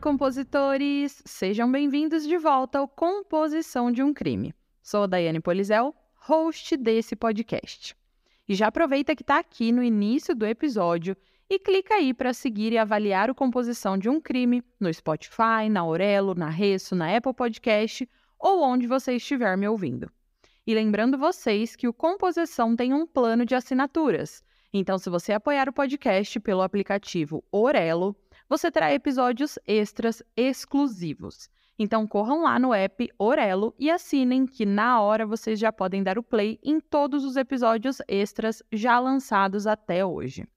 Compositores! Sejam bem-vindos de volta ao Composição de um Crime. Sou a Daiane Polizel, host desse podcast. E já aproveita que está aqui no início do episódio e clica aí para seguir e avaliar o Composição de um Crime no Spotify, na Aurelo, na Resso, na Apple Podcast ou onde você estiver me ouvindo. E lembrando vocês que o Composição tem um plano de assinaturas. Então, se você apoiar o podcast pelo aplicativo Orelo, você terá episódios extras exclusivos. Então, corram lá no app Orelo e assinem, que na hora vocês já podem dar o play em todos os episódios extras já lançados até hoje.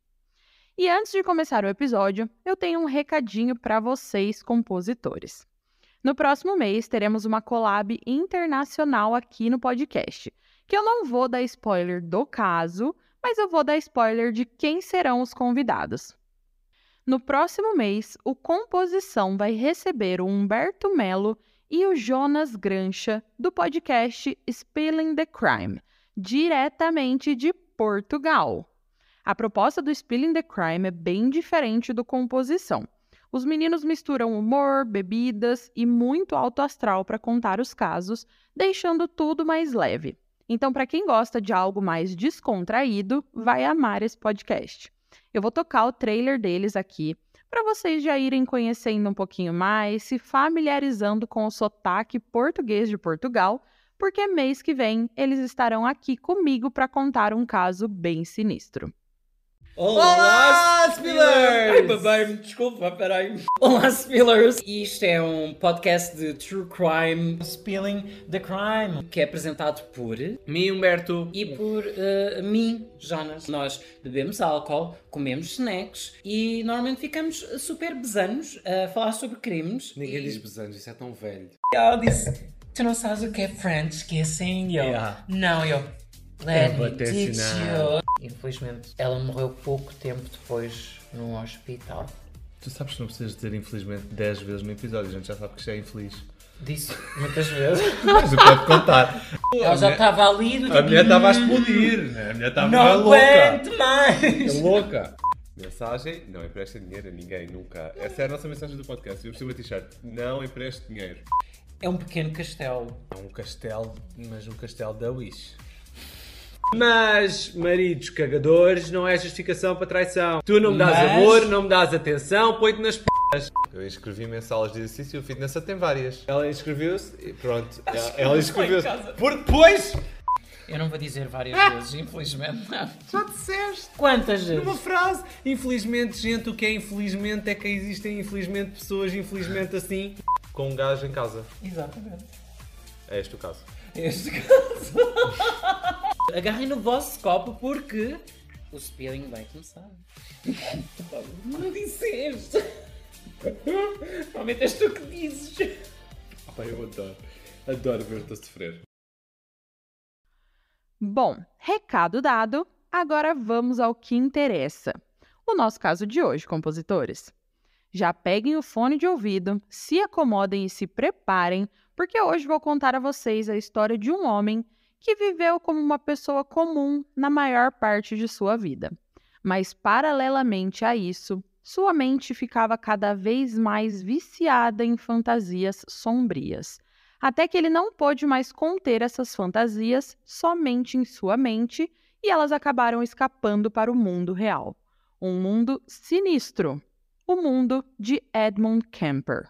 E antes de começar o episódio, eu tenho um recadinho para vocês, compositores. No próximo mês, teremos uma collab internacional aqui no podcast, que eu não vou dar spoiler do caso, mas eu vou dar spoiler de quem serão os convidados. No próximo mês, o Composição vai receber o Humberto Melo e o Jonas Grancha do podcast Spilling the Crime, diretamente de Portugal. A proposta do Spilling the Crime é bem diferente do Composição. Os meninos misturam humor, bebidas e muito alto astral para contar os casos, deixando tudo mais leve. Então, para quem gosta de algo mais descontraído, vai amar esse podcast. Eu vou tocar o trailer deles aqui para vocês já irem conhecendo um pouquinho mais, se familiarizando com o sotaque português de Portugal, porque mês que vem eles estarão aqui comigo para contar um caso bem sinistro. Olá, Spillers! Ai, babei-me, desculpa, peraí. Olá, Spillers! Isto é um podcast de True Crime Spilling the Crime. que é apresentado por Me, Humberto. e por uh, mim, Jonas. Nós bebemos álcool, comemos snacks e normalmente ficamos super besanos a falar sobre crimes. Ninguém e... diz besanjos, isso é tão velho. Eu disse, tu não sabes o que é French kissing? Eu, Yeah. não, eu, Eu vou te ensinar. you. Infelizmente, ela morreu pouco tempo depois num hospital. Tu sabes que não precisas dizer infelizmente 10 vezes no episódio, a gente já sabe que já é infeliz. Disse muitas vezes. Mas eu pode contar. Ela já estava ali do A tipo, mulher estava a explodir, né? a mulher estava Não louca. aguento mais! É louca. Mensagem, não empresta dinheiro a ninguém, nunca. Essa é a nossa mensagem do podcast. Eu percebo a t-shirt, não empreste dinheiro. É um pequeno castelo. É um castelo, mas um castelo da Wish. Mas, maridos cagadores, não é justificação para traição. Tu não me dás Mas- amor, não me dás atenção, põe-te nas p. Eu inscrevi-me em salas de exercício e o fitness tem várias. Ela inscreveu-se e pronto. Ela, ela inscreveu-se. Porque depois. Eu não vou dizer várias vezes, infelizmente. Já disseste. Quantas vezes? Uma frase. Infelizmente, gente, o que é infelizmente é que existem infelizmente pessoas infelizmente assim. Com um gajo em casa. Exatamente. É este o caso. Este caso. Agarrem no vosso copo porque o spilling vai começar. Não disseste. Normalmente és tu que dizes. Pai, eu adoro. Adoro ver-te a sofrer. Bom, recado dado, agora vamos ao que interessa. O nosso caso de hoje, compositores. Já peguem o fone de ouvido, se acomodem e se preparem, porque hoje vou contar a vocês a história de um homem que viveu como uma pessoa comum na maior parte de sua vida. Mas, paralelamente a isso, sua mente ficava cada vez mais viciada em fantasias sombrias até que ele não pôde mais conter essas fantasias somente em sua mente e elas acabaram escapando para o mundo real. Um mundo sinistro. O mundo de Edmund Kemper.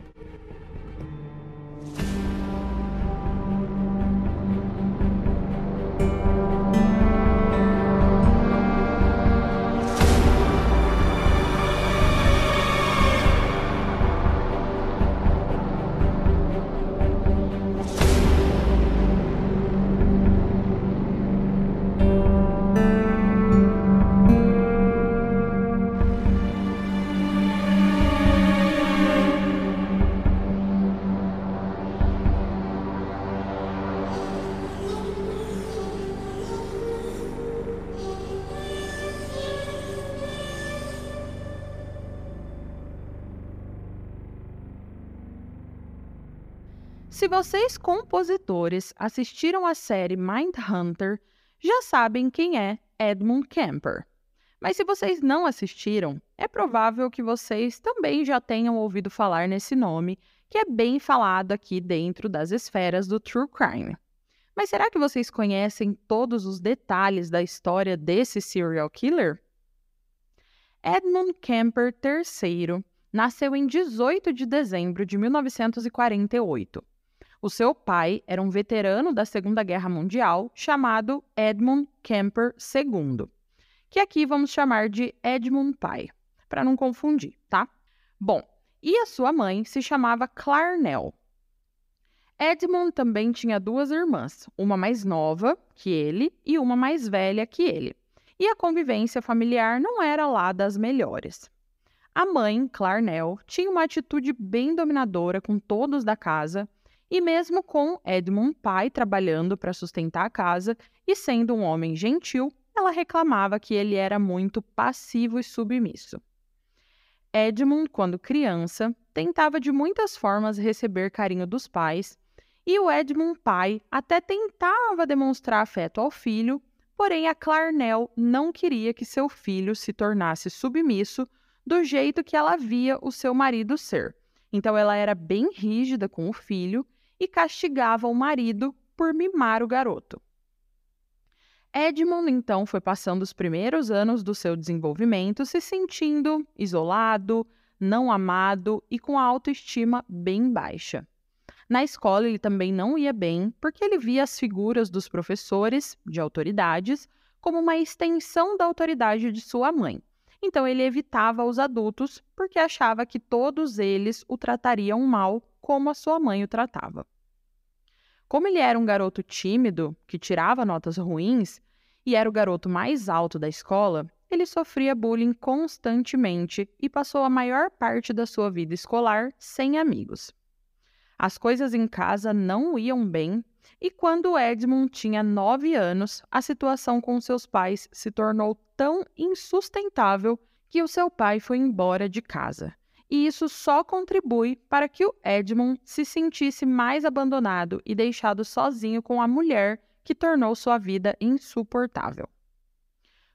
Se vocês, compositores, assistiram à série Mindhunter, já sabem quem é Edmund Kemper. Mas se vocês não assistiram, é provável que vocês também já tenham ouvido falar nesse nome, que é bem falado aqui dentro das esferas do true crime. Mas será que vocês conhecem todos os detalhes da história desse serial killer? Edmund Kemper III nasceu em 18 de dezembro de 1948. O seu pai era um veterano da Segunda Guerra Mundial chamado Edmund Kemper II que aqui vamos chamar de Edmund Pai, para não confundir, tá? Bom, e a sua mãe se chamava Clarnell. Edmund também tinha duas irmãs, uma mais nova que ele e uma mais velha que ele. E a convivência familiar não era lá das melhores. A mãe, Clarnell, tinha uma atitude bem dominadora com todos da casa, e mesmo com Edmund pai trabalhando para sustentar a casa e sendo um homem gentil, ela reclamava que ele era muito passivo e submisso. Edmund, quando criança, tentava de muitas formas receber carinho dos pais, e o Edmund pai até tentava demonstrar afeto ao filho, porém a Clarnell não queria que seu filho se tornasse submisso do jeito que ela via o seu marido ser. Então ela era bem rígida com o filho e castigava o marido por mimar o garoto. Edmund então foi passando os primeiros anos do seu desenvolvimento se sentindo isolado, não amado e com a autoestima bem baixa. Na escola ele também não ia bem porque ele via as figuras dos professores, de autoridades, como uma extensão da autoridade de sua mãe. Então ele evitava os adultos porque achava que todos eles o tratariam mal como a sua mãe o tratava. Como ele era um garoto tímido, que tirava notas ruins, e era o garoto mais alto da escola, ele sofria bullying constantemente e passou a maior parte da sua vida escolar sem amigos. As coisas em casa não iam bem, e quando Edmund tinha nove anos, a situação com seus pais se tornou tão insustentável que o seu pai foi embora de casa e isso só contribui para que o Edmund se sentisse mais abandonado e deixado sozinho com a mulher que tornou sua vida insuportável.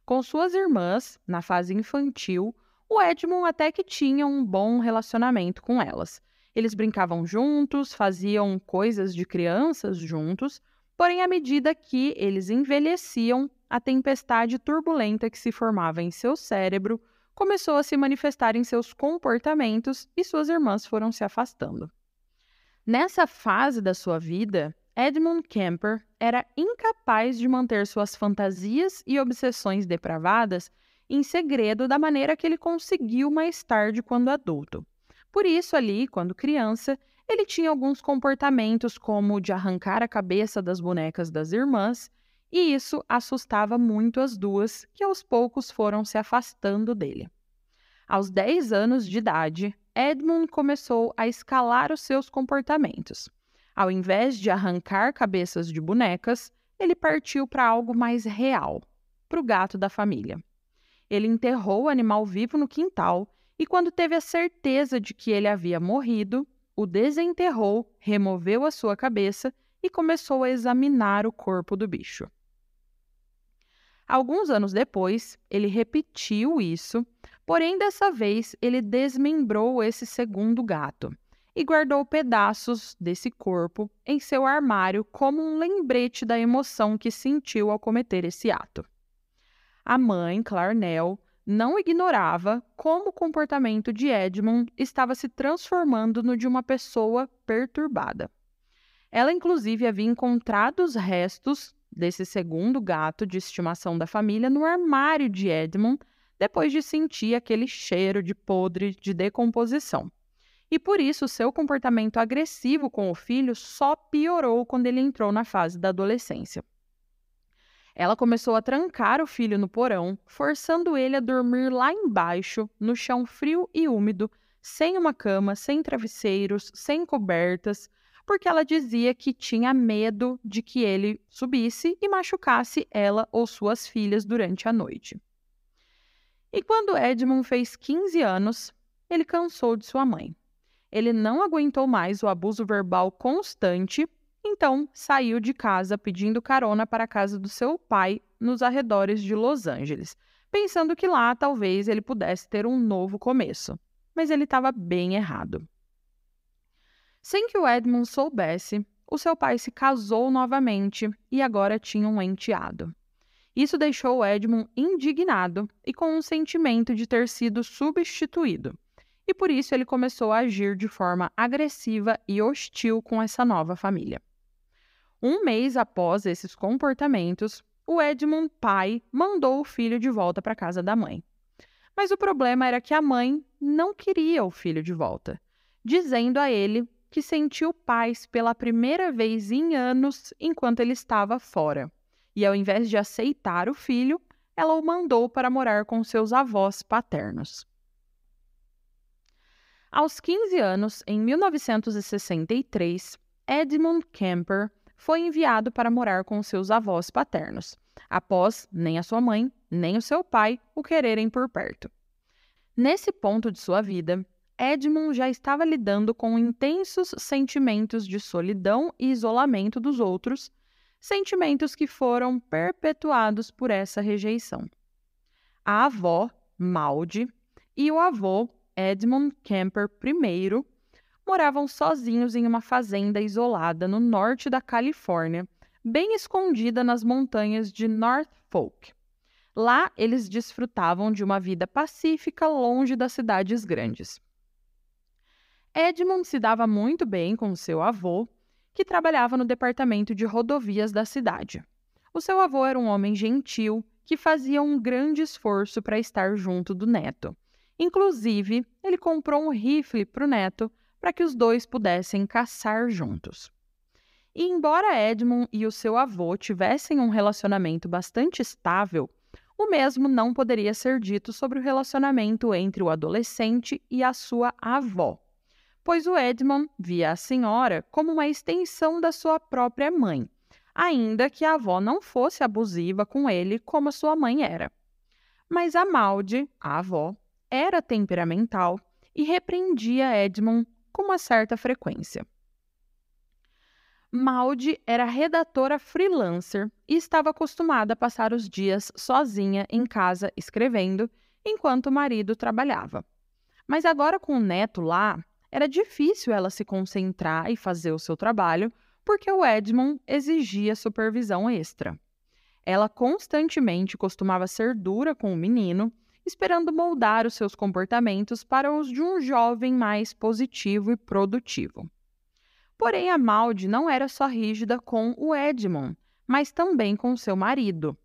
Com suas irmãs, na fase infantil, o Edmund até que tinha um bom relacionamento com elas. Eles brincavam juntos, faziam coisas de crianças juntos, porém, à medida que eles envelheciam, a tempestade turbulenta que se formava em seu cérebro começou a se manifestar em seus comportamentos e suas irmãs foram se afastando. Nessa fase da sua vida, Edmund Kemper era incapaz de manter suas fantasias e obsessões depravadas em segredo da maneira que ele conseguiu mais tarde quando adulto. Por isso, ali, quando criança, ele tinha alguns comportamentos como de arrancar a cabeça das bonecas das irmãs e isso assustava muito as duas, que aos poucos foram se afastando dele. Aos 10 anos de idade, Edmund começou a escalar os seus comportamentos. Ao invés de arrancar cabeças de bonecas, ele partiu para algo mais real para o gato da família. Ele enterrou o animal vivo no quintal e, quando teve a certeza de que ele havia morrido, o desenterrou, removeu a sua cabeça e começou a examinar o corpo do bicho. Alguns anos depois, ele repetiu isso, porém dessa vez ele desmembrou esse segundo gato e guardou pedaços desse corpo em seu armário como um lembrete da emoção que sentiu ao cometer esse ato. A mãe, Clarnell, não ignorava como o comportamento de Edmund estava se transformando no de uma pessoa perturbada. Ela, inclusive, havia encontrado os restos desse segundo gato de estimação da família no armário de Edmund, depois de sentir aquele cheiro de podre de decomposição. E por isso seu comportamento agressivo com o filho só piorou quando ele entrou na fase da adolescência. Ela começou a trancar o filho no porão, forçando ele a dormir lá embaixo, no chão frio e úmido, sem uma cama, sem travesseiros, sem cobertas, porque ela dizia que tinha medo de que ele subisse e machucasse ela ou suas filhas durante a noite. E quando Edmund fez 15 anos, ele cansou de sua mãe. Ele não aguentou mais o abuso verbal constante, então saiu de casa pedindo carona para a casa do seu pai nos arredores de Los Angeles, pensando que lá talvez ele pudesse ter um novo começo. Mas ele estava bem errado. Sem que o Edmund soubesse, o seu pai se casou novamente e agora tinha um enteado. Isso deixou Edmund indignado e com um sentimento de ter sido substituído. E por isso ele começou a agir de forma agressiva e hostil com essa nova família. Um mês após esses comportamentos, o Edmund pai mandou o filho de volta para casa da mãe. Mas o problema era que a mãe não queria o filho de volta, dizendo a ele que sentiu paz pela primeira vez em anos enquanto ele estava fora. E ao invés de aceitar o filho, ela o mandou para morar com seus avós paternos. Aos 15 anos, em 1963, Edmund Kemper foi enviado para morar com seus avós paternos, após nem a sua mãe nem o seu pai o quererem por perto. Nesse ponto de sua vida, Edmund já estava lidando com intensos sentimentos de solidão e isolamento dos outros, sentimentos que foram perpetuados por essa rejeição. A avó, Maud, e o avô, Edmund Kemper I, moravam sozinhos em uma fazenda isolada no norte da Califórnia, bem escondida nas montanhas de North Fork. Lá, eles desfrutavam de uma vida pacífica longe das cidades grandes. Edmund se dava muito bem com seu avô, que trabalhava no departamento de rodovias da cidade. O seu avô era um homem gentil que fazia um grande esforço para estar junto do neto. Inclusive, ele comprou um rifle para o neto para que os dois pudessem caçar juntos. E embora Edmund e o seu avô tivessem um relacionamento bastante estável, o mesmo não poderia ser dito sobre o relacionamento entre o adolescente e a sua avó pois o Edmund via a senhora como uma extensão da sua própria mãe, ainda que a avó não fosse abusiva com ele como a sua mãe era. Mas a Maud, a avó, era temperamental e repreendia Edmund com uma certa frequência. Maud era redatora freelancer e estava acostumada a passar os dias sozinha em casa escrevendo, enquanto o marido trabalhava. Mas agora com o neto lá, era difícil ela se concentrar e fazer o seu trabalho porque o Edmund exigia supervisão extra. Ela constantemente costumava ser dura com o menino, esperando moldar os seus comportamentos para os de um jovem mais positivo e produtivo. Porém, a Maud não era só rígida com o Edmund, mas também com seu marido.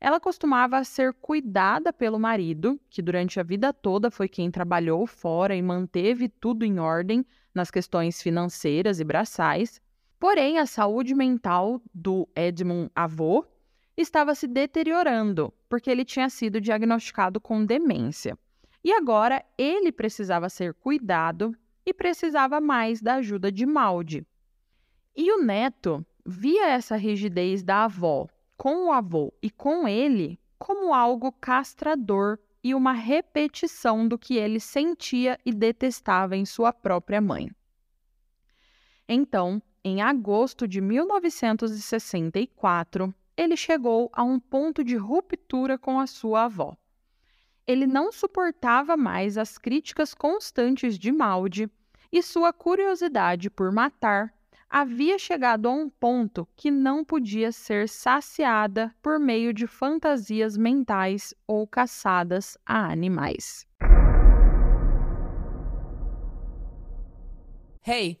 Ela costumava ser cuidada pelo marido, que durante a vida toda foi quem trabalhou fora e manteve tudo em ordem nas questões financeiras e braçais. Porém, a saúde mental do Edmund avô estava se deteriorando, porque ele tinha sido diagnosticado com demência. E agora ele precisava ser cuidado e precisava mais da ajuda de Maldi. E o neto via essa rigidez da avó com o avô e com ele como algo castrador e uma repetição do que ele sentia e detestava em sua própria mãe. Então, em agosto de 1964, ele chegou a um ponto de ruptura com a sua avó. Ele não suportava mais as críticas constantes de Maldi e sua curiosidade por matar havia chegado a um ponto que não podia ser saciada por meio de fantasias mentais ou caçadas a animais. Hey,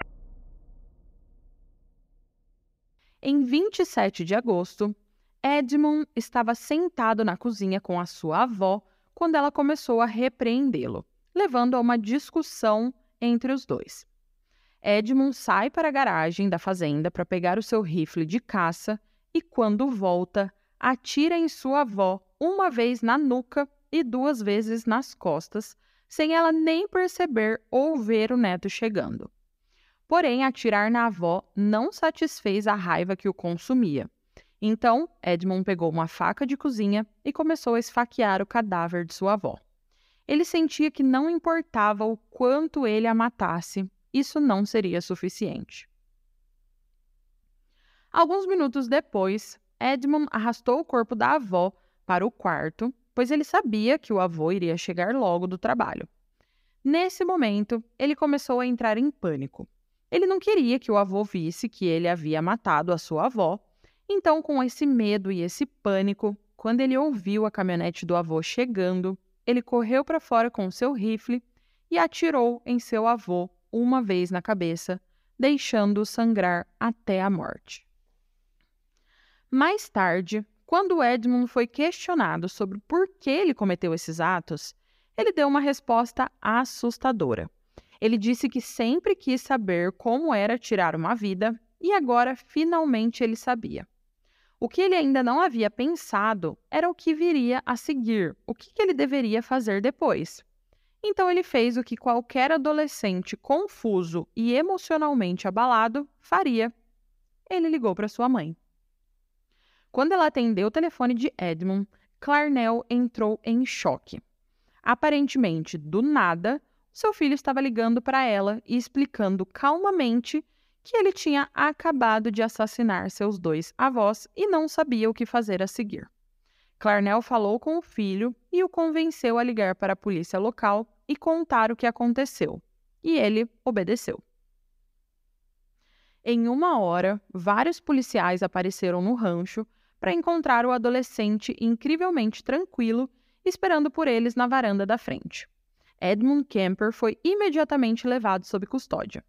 Em 27 de agosto, Edmund estava sentado na cozinha com a sua avó quando ela começou a repreendê-lo levando a uma discussão entre os dois. Edmund sai para a garagem da fazenda para pegar o seu rifle de caça e, quando volta, atira em sua avó uma vez na nuca e duas vezes nas costas, sem ela nem perceber ou ver o neto chegando. Porém, atirar na avó não satisfez a raiva que o consumia. Então, Edmund pegou uma faca de cozinha e começou a esfaquear o cadáver de sua avó. Ele sentia que não importava o quanto ele a matasse, isso não seria suficiente. Alguns minutos depois, Edmund arrastou o corpo da avó para o quarto, pois ele sabia que o avô iria chegar logo do trabalho. Nesse momento, ele começou a entrar em pânico. Ele não queria que o avô visse que ele havia matado a sua avó, então, com esse medo e esse pânico, quando ele ouviu a caminhonete do avô chegando, ele correu para fora com seu rifle e atirou em seu avô uma vez na cabeça, deixando-o sangrar até a morte. Mais tarde, quando Edmund foi questionado sobre por que ele cometeu esses atos, ele deu uma resposta assustadora. Ele disse que sempre quis saber como era tirar uma vida e agora finalmente ele sabia. O que ele ainda não havia pensado era o que viria a seguir, o que ele deveria fazer depois. Então ele fez o que qualquer adolescente confuso e emocionalmente abalado faria. Ele ligou para sua mãe. Quando ela atendeu o telefone de Edmund, Clarnell entrou em choque. Aparentemente, do nada, seu filho estava ligando para ela e explicando calmamente que ele tinha acabado de assassinar seus dois avós e não sabia o que fazer a seguir. Clarnell falou com o filho e o convenceu a ligar para a polícia local e contar o que aconteceu. E ele obedeceu. Em uma hora, vários policiais apareceram no rancho para encontrar o adolescente incrivelmente tranquilo, esperando por eles na varanda da frente. Edmund Kemper foi imediatamente levado sob custódia.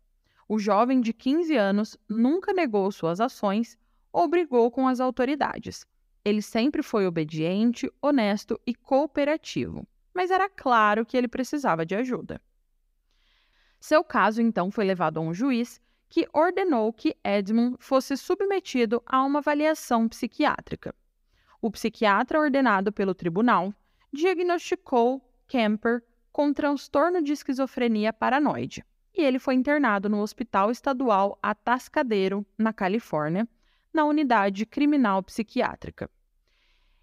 O jovem de 15 anos nunca negou suas ações ou brigou com as autoridades, ele sempre foi obediente, honesto e cooperativo, mas era claro que ele precisava de ajuda. Seu caso então foi levado a um juiz que ordenou que Edmund fosse submetido a uma avaliação psiquiátrica. O psiquiatra ordenado pelo tribunal diagnosticou Kemper com transtorno de esquizofrenia paranoide e ele foi internado no Hospital Estadual Atascadero, na Califórnia, na unidade criminal psiquiátrica.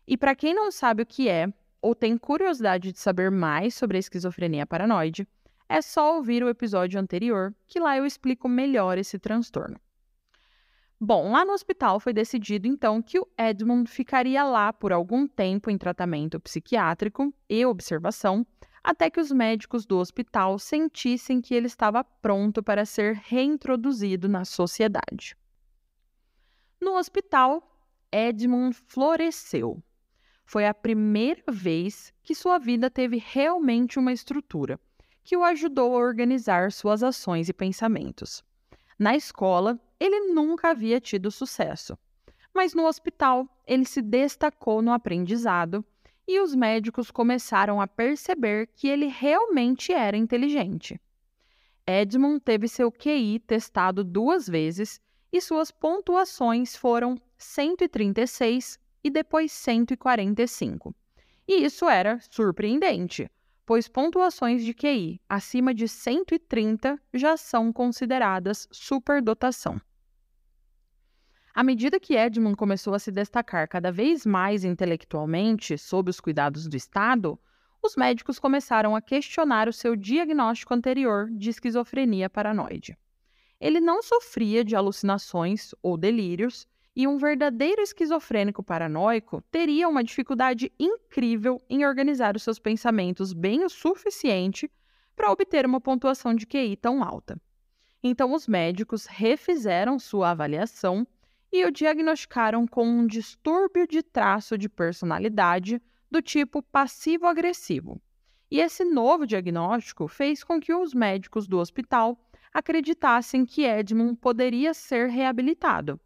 E para quem não sabe o que é, ou tem curiosidade de saber mais sobre a esquizofrenia paranoide, é só ouvir o episódio anterior, que lá eu explico melhor esse transtorno. Bom, lá no hospital foi decidido então que o Edmund ficaria lá por algum tempo em tratamento psiquiátrico e observação, até que os médicos do hospital sentissem que ele estava pronto para ser reintroduzido na sociedade. No hospital, Edmund floresceu. Foi a primeira vez que sua vida teve realmente uma estrutura, que o ajudou a organizar suas ações e pensamentos. Na escola, ele nunca havia tido sucesso, mas no hospital ele se destacou no aprendizado e os médicos começaram a perceber que ele realmente era inteligente. Edmund teve seu QI testado duas vezes e suas pontuações foram 136 e depois 145. E isso era surpreendente, pois pontuações de QI acima de 130 já são consideradas superdotação. À medida que Edmund começou a se destacar cada vez mais intelectualmente sob os cuidados do Estado, os médicos começaram a questionar o seu diagnóstico anterior de esquizofrenia paranoide. Ele não sofria de alucinações ou delírios, e um verdadeiro esquizofrênico paranoico teria uma dificuldade incrível em organizar os seus pensamentos bem o suficiente para obter uma pontuação de QI tão alta. Então, os médicos refizeram sua avaliação e o diagnosticaram com um distúrbio de traço de personalidade do tipo passivo-agressivo. E esse novo diagnóstico fez com que os médicos do hospital acreditassem que Edmund poderia ser reabilitado,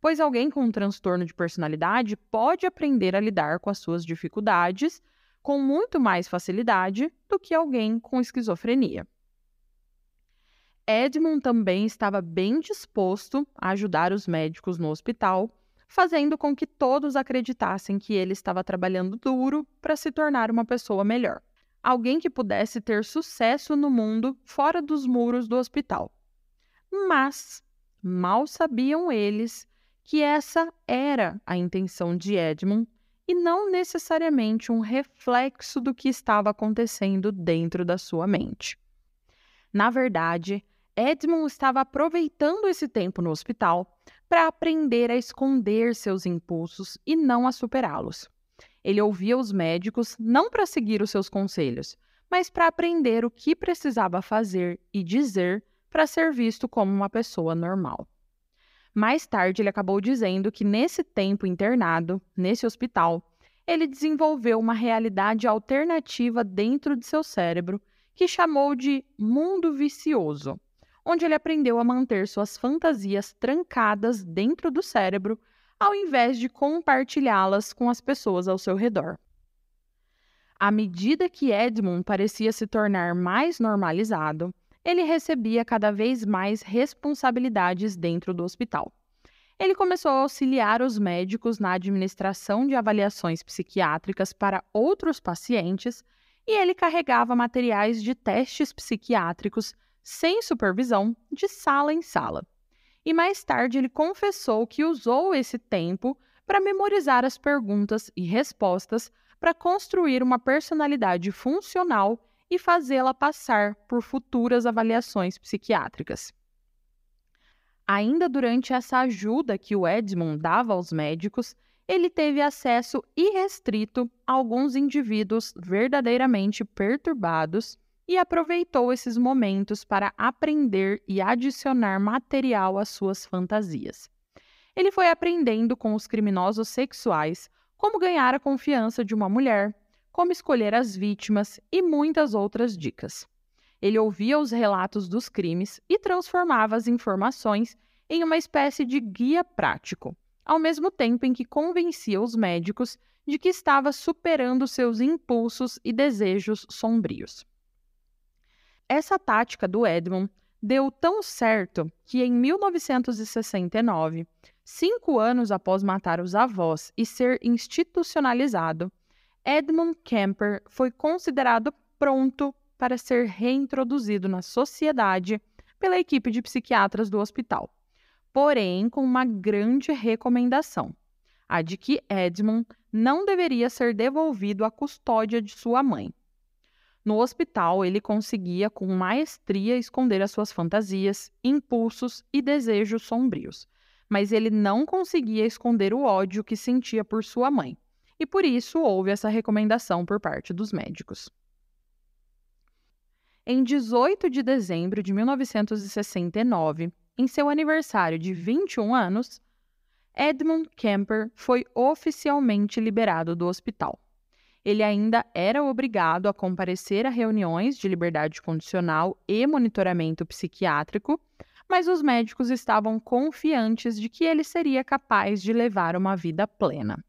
pois alguém com um transtorno de personalidade pode aprender a lidar com as suas dificuldades com muito mais facilidade do que alguém com esquizofrenia. Edmund também estava bem disposto a ajudar os médicos no hospital, fazendo com que todos acreditassem que ele estava trabalhando duro para se tornar uma pessoa melhor. Alguém que pudesse ter sucesso no mundo fora dos muros do hospital. Mas mal sabiam eles que essa era a intenção de Edmund e não necessariamente um reflexo do que estava acontecendo dentro da sua mente. Na verdade, Edmund estava aproveitando esse tempo no hospital para aprender a esconder seus impulsos e não a superá-los. Ele ouvia os médicos não para seguir os seus conselhos, mas para aprender o que precisava fazer e dizer para ser visto como uma pessoa normal. Mais tarde, ele acabou dizendo que nesse tempo internado, nesse hospital, ele desenvolveu uma realidade alternativa dentro de seu cérebro que chamou de mundo vicioso, onde ele aprendeu a manter suas fantasias trancadas dentro do cérebro ao invés de compartilhá-las com as pessoas ao seu redor. À medida que Edmund parecia se tornar mais normalizado, ele recebia cada vez mais responsabilidades dentro do hospital. Ele começou a auxiliar os médicos na administração de avaliações psiquiátricas para outros pacientes e ele carregava materiais de testes psiquiátricos sem supervisão de sala em sala. E mais tarde ele confessou que usou esse tempo para memorizar as perguntas e respostas para construir uma personalidade funcional e fazê-la passar por futuras avaliações psiquiátricas. Ainda durante essa ajuda que o Edmund dava aos médicos, ele teve acesso irrestrito a alguns indivíduos verdadeiramente perturbados e aproveitou esses momentos para aprender e adicionar material às suas fantasias. Ele foi aprendendo com os criminosos sexuais como ganhar a confiança de uma mulher, como escolher as vítimas e muitas outras dicas. Ele ouvia os relatos dos crimes e transformava as informações em uma espécie de guia prático, ao mesmo tempo em que convencia os médicos de que estava superando seus impulsos e desejos sombrios. Essa tática do Edmund deu tão certo que em 1969, cinco anos após matar os avós e ser institucionalizado, Edmund Kemper foi considerado pronto para ser reintroduzido na sociedade pela equipe de psiquiatras do hospital, porém com uma grande recomendação: a de que Edmund não deveria ser devolvido à custódia de sua mãe. No hospital, ele conseguia com maestria esconder as suas fantasias, impulsos e desejos sombrios, mas ele não conseguia esconder o ódio que sentia por sua mãe e por isso houve essa recomendação por parte dos médicos. Em 18 de dezembro de 1969, em seu aniversário de 21 anos, Edmund Kemper foi oficialmente liberado do hospital. Ele ainda era obrigado a comparecer a reuniões de liberdade condicional e monitoramento psiquiátrico, mas os médicos estavam confiantes de que ele seria capaz de levar uma vida plena.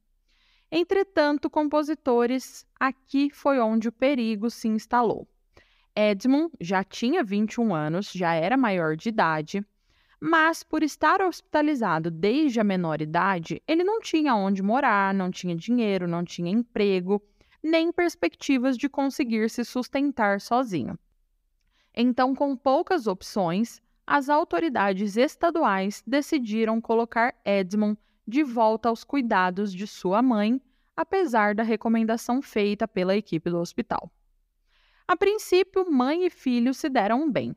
Entretanto, compositores, aqui foi onde o perigo se instalou. Edmund já tinha 21 anos, já era maior de idade, mas por estar hospitalizado desde a menor idade, ele não tinha onde morar, não tinha dinheiro, não tinha emprego, nem perspectivas de conseguir se sustentar sozinho. Então, com poucas opções, as autoridades estaduais decidiram colocar Edmund de volta aos cuidados de sua mãe, apesar da recomendação feita pela equipe do hospital. A princípio, mãe e filho se deram bem,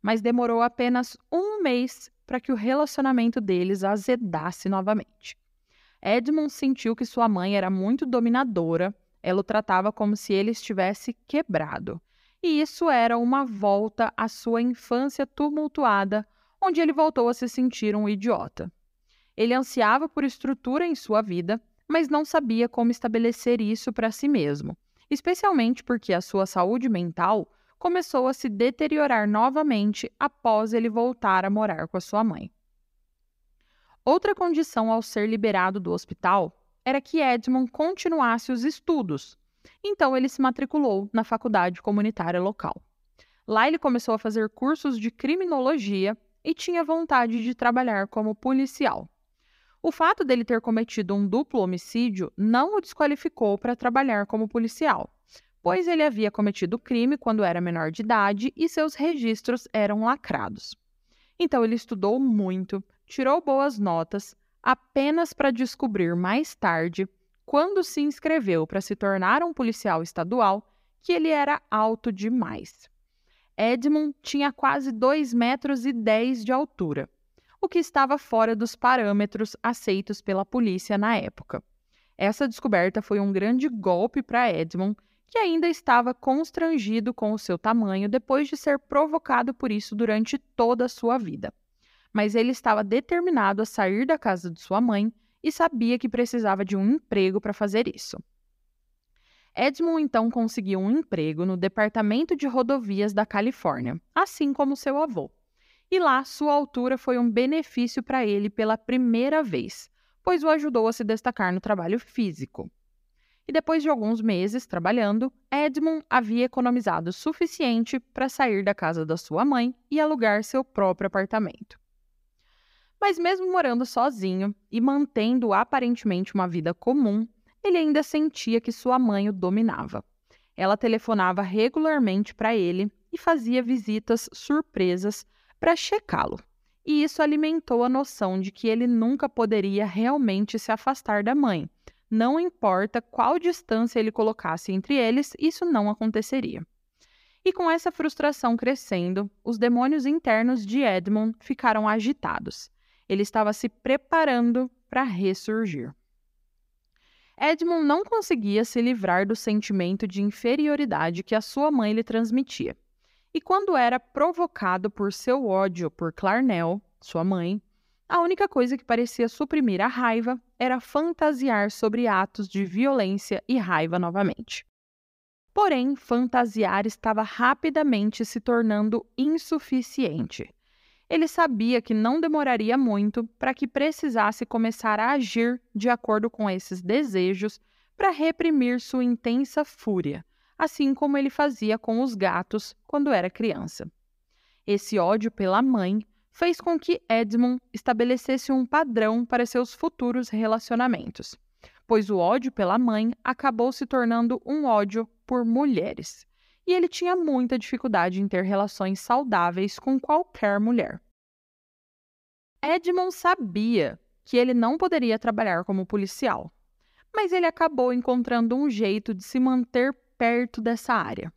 mas demorou apenas um mês para que o relacionamento deles azedasse novamente. Edmund sentiu que sua mãe era muito dominadora, ela o tratava como se ele estivesse quebrado. E isso era uma volta à sua infância tumultuada, onde ele voltou a se sentir um idiota. Ele ansiava por estrutura em sua vida, mas não sabia como estabelecer isso para si mesmo, especialmente porque a sua saúde mental começou a se deteriorar novamente após ele voltar a morar com a sua mãe. Outra condição ao ser liberado do hospital era que Edmund continuasse os estudos, então ele se matriculou na faculdade comunitária local. Lá ele começou a fazer cursos de criminologia e tinha vontade de trabalhar como policial. O fato dele ter cometido um duplo homicídio não o desqualificou para trabalhar como policial, pois ele havia cometido crime quando era menor de idade e seus registros eram lacrados. Então ele estudou muito, tirou boas notas, apenas para descobrir mais tarde, quando se inscreveu para se tornar um policial estadual, que ele era alto demais. Edmund tinha quase 2 metros e 10 de altura o que estava fora dos parâmetros aceitos pela polícia na época. Essa descoberta foi um grande golpe para Edmond, que ainda estava constrangido com o seu tamanho depois de ser provocado por isso durante toda a sua vida. Mas ele estava determinado a sair da casa de sua mãe e sabia que precisava de um emprego para fazer isso. Edmund então conseguiu um emprego no Departamento de Rodovias da Califórnia, assim como seu avô e lá sua altura foi um benefício para ele pela primeira vez, pois o ajudou a se destacar no trabalho físico. E depois de alguns meses trabalhando, Edmund havia economizado o suficiente para sair da casa da sua mãe e alugar seu próprio apartamento. Mas, mesmo morando sozinho e mantendo aparentemente uma vida comum, ele ainda sentia que sua mãe o dominava. Ela telefonava regularmente para ele e fazia visitas surpresas para checá-lo. E isso alimentou a noção de que ele nunca poderia realmente se afastar da mãe. Não importa qual distância ele colocasse entre eles, isso não aconteceria. E com essa frustração crescendo, os demônios internos de Edmund ficaram agitados. Ele estava se preparando para ressurgir. Edmund não conseguia se livrar do sentimento de inferioridade que a sua mãe lhe transmitia. E quando era provocado por seu ódio por Clarnell, sua mãe, a única coisa que parecia suprimir a raiva era fantasiar sobre atos de violência e raiva novamente. Porém, fantasiar estava rapidamente se tornando insuficiente. Ele sabia que não demoraria muito para que precisasse começar a agir de acordo com esses desejos para reprimir sua intensa fúria, assim como ele fazia com os gatos quando era criança. Esse ódio pela mãe fez com que Edmund estabelecesse um padrão para seus futuros relacionamentos, pois o ódio pela mãe acabou se tornando um ódio por mulheres, e ele tinha muita dificuldade em ter relações saudáveis com qualquer mulher. Edmund sabia que ele não poderia trabalhar como policial, mas ele acabou encontrando um jeito de se manter perto dessa área.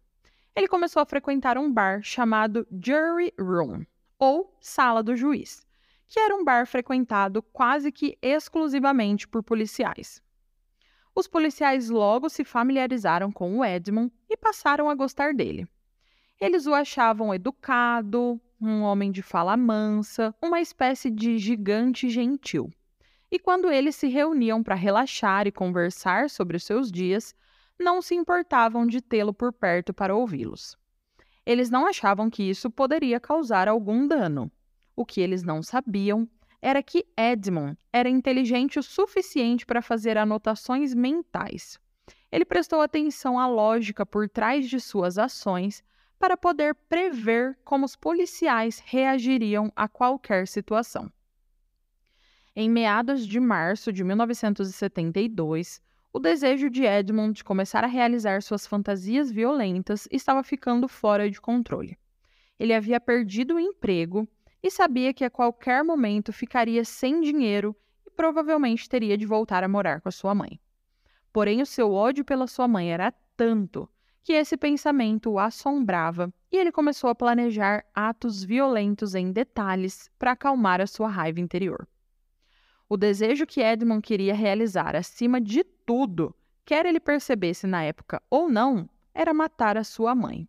Ele começou a frequentar um bar chamado Jury Room, ou Sala do Juiz, que era um bar frequentado quase que exclusivamente por policiais. Os policiais logo se familiarizaram com o Edmund e passaram a gostar dele. Eles o achavam educado, um homem de fala mansa, uma espécie de gigante gentil. E quando eles se reuniam para relaxar e conversar sobre os seus dias, não se importavam de tê-lo por perto para ouvi-los. Eles não achavam que isso poderia causar algum dano. O que eles não sabiam era que Edmund era inteligente o suficiente para fazer anotações mentais. Ele prestou atenção à lógica por trás de suas ações para poder prever como os policiais reagiriam a qualquer situação. Em meados de março de 1972, o desejo de Edmund de começar a realizar suas fantasias violentas estava ficando fora de controle. Ele havia perdido o emprego e sabia que a qualquer momento ficaria sem dinheiro e provavelmente teria de voltar a morar com a sua mãe. Porém, o seu ódio pela sua mãe era tanto que esse pensamento o assombrava e ele começou a planejar atos violentos em detalhes para acalmar a sua raiva interior. O desejo que Edmund queria realizar acima de tudo, quer ele percebesse na época ou não, era matar a sua mãe.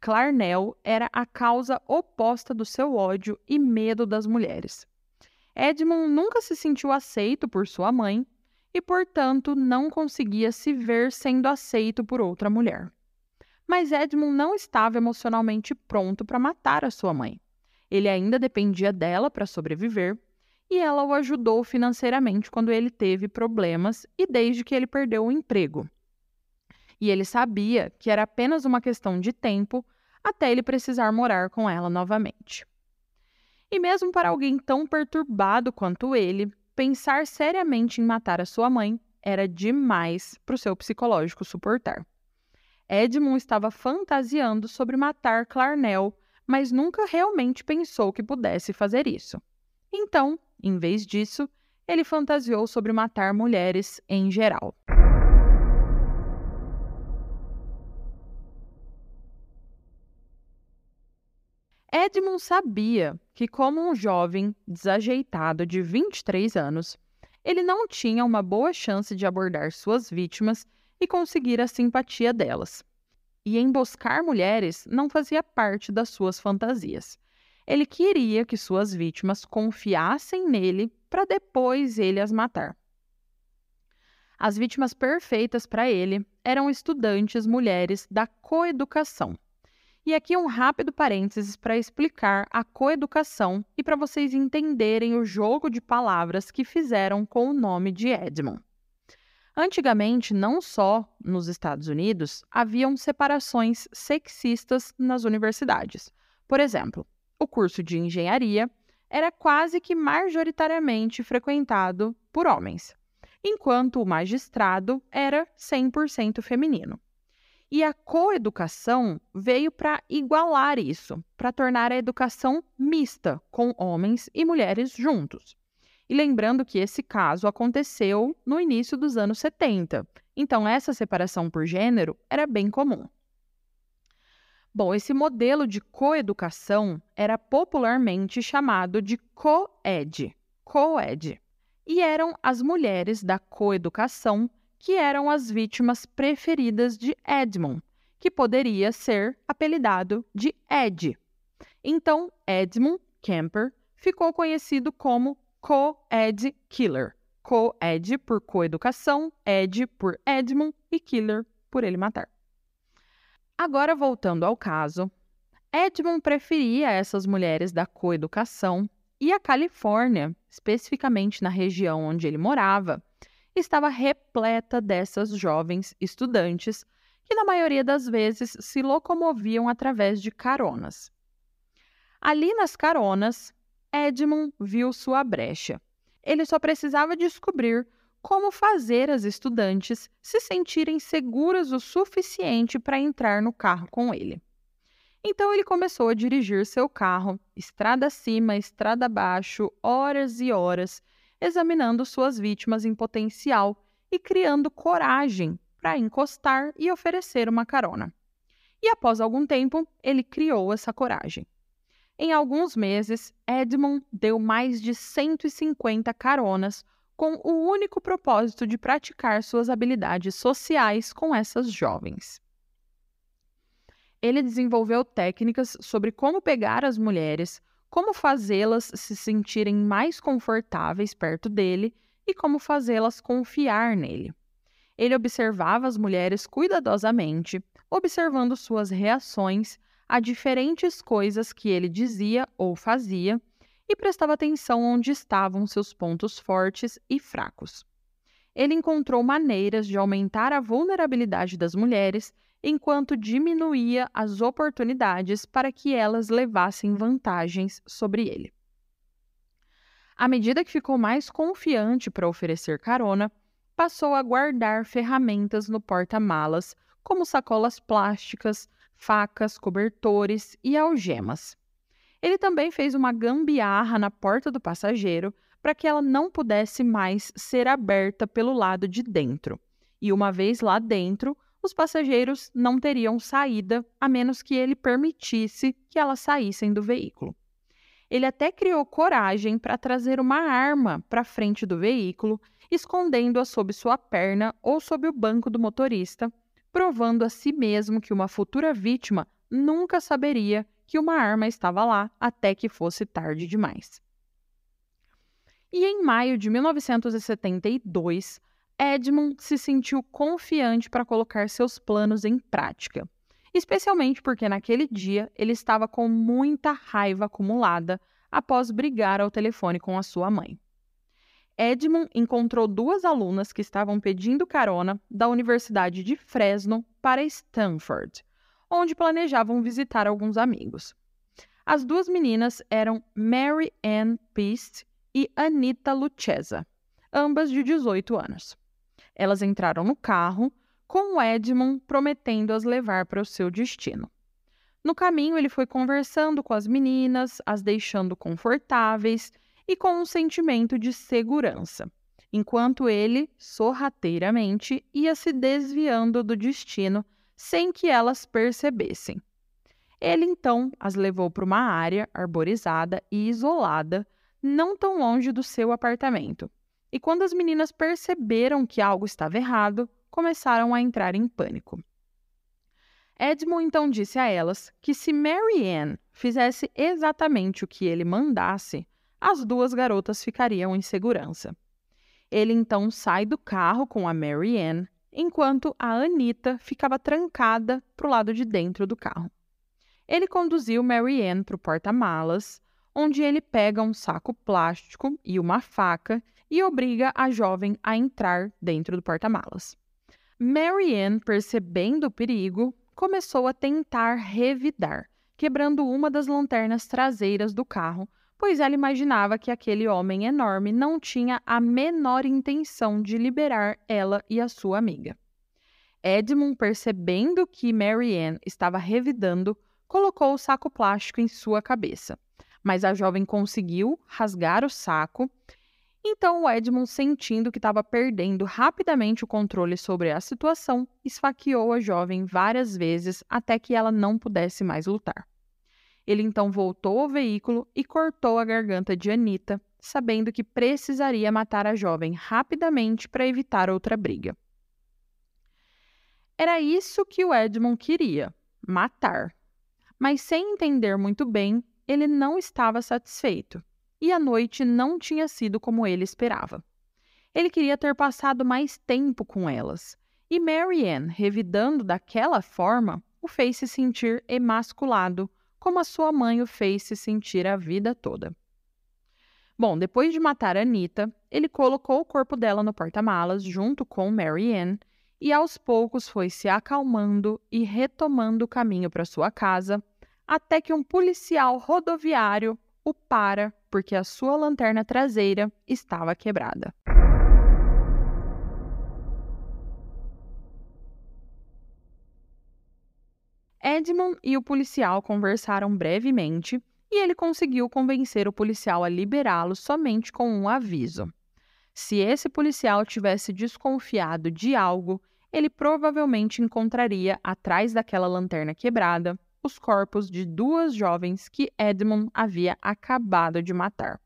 Clarnell era a causa oposta do seu ódio e medo das mulheres. Edmund nunca se sentiu aceito por sua mãe e, portanto, não conseguia se ver sendo aceito por outra mulher. Mas Edmund não estava emocionalmente pronto para matar a sua mãe. Ele ainda dependia dela para sobreviver e ela o ajudou financeiramente quando ele teve problemas e desde que ele perdeu o emprego. E ele sabia que era apenas uma questão de tempo até ele precisar morar com ela novamente. E mesmo para alguém tão perturbado quanto ele, pensar seriamente em matar a sua mãe era demais para o seu psicológico suportar. Edmund estava fantasiando sobre matar Clarnell, mas nunca realmente pensou que pudesse fazer isso. Então, em vez disso, ele fantasiou sobre matar mulheres em geral. Edmund sabia que, como um jovem desajeitado de 23 anos, ele não tinha uma boa chance de abordar suas vítimas e conseguir a simpatia delas. E emboscar mulheres não fazia parte das suas fantasias. Ele queria que suas vítimas confiassem nele para depois ele as matar. As vítimas perfeitas para ele eram estudantes mulheres da coeducação. E aqui um rápido parênteses para explicar a coeducação e para vocês entenderem o jogo de palavras que fizeram com o nome de Edmund. Antigamente, não só nos Estados Unidos, haviam separações sexistas nas universidades. Por exemplo, o curso de engenharia era quase que majoritariamente frequentado por homens, enquanto o magistrado era 100% feminino. E a coeducação veio para igualar isso, para tornar a educação mista, com homens e mulheres juntos. E lembrando que esse caso aconteceu no início dos anos 70, então essa separação por gênero era bem comum. Bom, esse modelo de coeducação era popularmente chamado de coed, coed, e eram as mulheres da coeducação que eram as vítimas preferidas de Edmund, que poderia ser apelidado de Ed. Então, Edmund Kemper ficou conhecido como Co-Ed Killer. Co-Ed por coeducação, Ed por Edmund e Killer por ele matar. Agora, voltando ao caso, Edmund preferia essas mulheres da coeducação e a Califórnia, especificamente na região onde ele morava, estava repleta dessas jovens estudantes que, na maioria das vezes, se locomoviam através de caronas. Ali nas caronas, Edmund viu sua brecha. Ele só precisava descobrir como fazer as estudantes se sentirem seguras o suficiente para entrar no carro com ele. Então ele começou a dirigir seu carro, estrada acima, estrada abaixo, horas e horas, examinando suas vítimas em potencial e criando coragem para encostar e oferecer uma carona. E após algum tempo, ele criou essa coragem. Em alguns meses, Edmund deu mais de 150 caronas com o único propósito de praticar suas habilidades sociais com essas jovens. Ele desenvolveu técnicas sobre como pegar as mulheres, como fazê-las se sentirem mais confortáveis perto dele e como fazê-las confiar nele. Ele observava as mulheres cuidadosamente, observando suas reações a diferentes coisas que ele dizia ou fazia e prestava atenção onde estavam seus pontos fortes e fracos. Ele encontrou maneiras de aumentar a vulnerabilidade das mulheres enquanto diminuía as oportunidades para que elas levassem vantagens sobre ele. À medida que ficou mais confiante para oferecer carona, passou a guardar ferramentas no porta-malas, como sacolas plásticas, facas, cobertores e algemas. Ele também fez uma gambiarra na porta do passageiro para que ela não pudesse mais ser aberta pelo lado de dentro. E uma vez lá dentro, os passageiros não teriam saída a menos que ele permitisse que elas saíssem do veículo. Ele até criou coragem para trazer uma arma para frente do veículo, escondendo-a sob sua perna ou sob o banco do motorista, provando a si mesmo que uma futura vítima nunca saberia que uma arma estava lá até que fosse tarde demais. E em maio de 1972, Edmund se sentiu confiante para colocar seus planos em prática, especialmente porque naquele dia ele estava com muita raiva acumulada após brigar ao telefone com a sua mãe. Edmund encontrou duas alunas que estavam pedindo carona da Universidade de Fresno para Stanford, onde planejavam visitar alguns amigos. As duas meninas eram Mary Ann Peast e Anita Lucchesa, ambas de 18 anos. Elas entraram no carro, com o Edmund prometendo as levar para o seu destino. No caminho, ele foi conversando com as meninas, as deixando confortáveis e com um sentimento de segurança, enquanto ele, sorrateiramente, ia se desviando do destino sem que elas percebessem. Ele então as levou para uma área arborizada e isolada, não tão longe do seu apartamento. E quando as meninas perceberam que algo estava errado, começaram a entrar em pânico. Edmund então disse a elas que se Mary Ann fizesse exatamente o que ele mandasse, as duas garotas ficariam em segurança. Ele então sai do carro com a Mary Ann, enquanto a Anita ficava trancada para o lado de dentro do carro. Ele conduziu Mary Ann para o porta-malas, onde ele pega um saco plástico e uma faca e obriga a jovem a entrar dentro do porta-malas. Mary Ann, percebendo o perigo, começou a tentar revidar, quebrando uma das lanternas traseiras do carro, pois ela imaginava que aquele homem enorme não tinha a menor intenção de liberar ela e a sua amiga. Edmund, percebendo que Mary Ann estava revidando, colocou o saco plástico em sua cabeça. Mas a jovem conseguiu rasgar o saco. Então, o Edmund, sentindo que estava perdendo rapidamente o controle sobre a situação, esfaqueou a jovem várias vezes até que ela não pudesse mais lutar. Ele então voltou ao veículo e cortou a garganta de Anita, sabendo que precisaria matar a jovem rapidamente para evitar outra briga. Era isso que o Edmund queria: matar mas sem entender muito bem, ele não estava satisfeito e a noite não tinha sido como ele esperava. Ele queria ter passado mais tempo com elas, e Marianne, revidando daquela forma, o fez se sentir emasculado, como a sua mãe o fez se sentir a vida toda. Bom, depois de matar Anita, ele colocou o corpo dela no porta-malas junto com Marianne e aos poucos foi se acalmando e retomando o caminho para sua casa, até que um policial rodoviário o para porque a sua lanterna traseira estava quebrada. Edmund e o policial conversaram brevemente e ele conseguiu convencer o policial a liberá-lo somente com um aviso. Se esse policial tivesse desconfiado de algo, ele provavelmente encontraria atrás daquela lanterna quebrada os corpos de duas jovens que Edmund havia acabado de matar.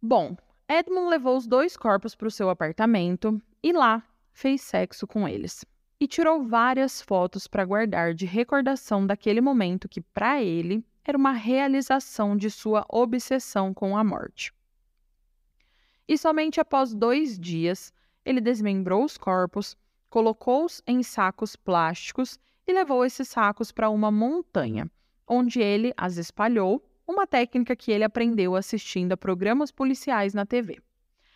Bom, Edmund levou os dois corpos para o seu apartamento e lá fez sexo com eles. E tirou várias fotos para guardar de recordação daquele momento que, para ele, era uma realização de sua obsessão com a morte. E somente após dois dias, ele desmembrou os corpos, colocou-os em sacos plásticos e levou esses sacos para uma montanha, onde ele as espalhou, uma técnica que ele aprendeu assistindo a programas policiais na TV.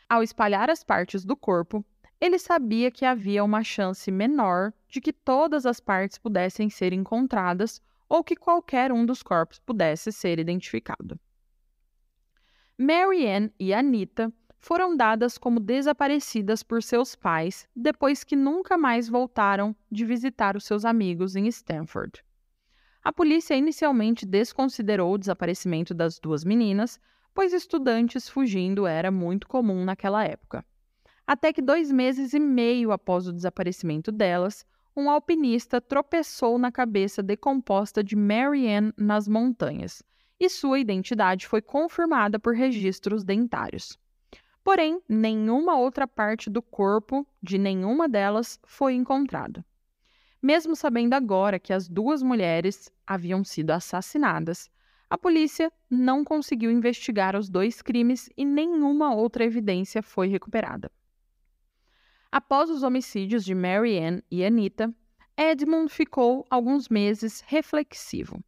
Ao espalhar as partes do corpo, ele sabia que havia uma chance menor de que todas as partes pudessem ser encontradas ou que qualquer um dos corpos pudesse ser identificado. Marianne e Anita foram dadas como desaparecidas por seus pais depois que nunca mais voltaram de visitar os seus amigos em Stanford. A polícia inicialmente desconsiderou o desaparecimento das duas meninas, pois estudantes fugindo era muito comum naquela época. Até que dois meses e meio após o desaparecimento delas, um alpinista tropeçou na cabeça decomposta de Marianne nas montanhas, e sua identidade foi confirmada por registros dentários. Porém, nenhuma outra parte do corpo de nenhuma delas foi encontrada. Mesmo sabendo agora que as duas mulheres haviam sido assassinadas, a polícia não conseguiu investigar os dois crimes e nenhuma outra evidência foi recuperada. Após os homicídios de Mary Ann e Anita, Edmund ficou alguns meses reflexivo,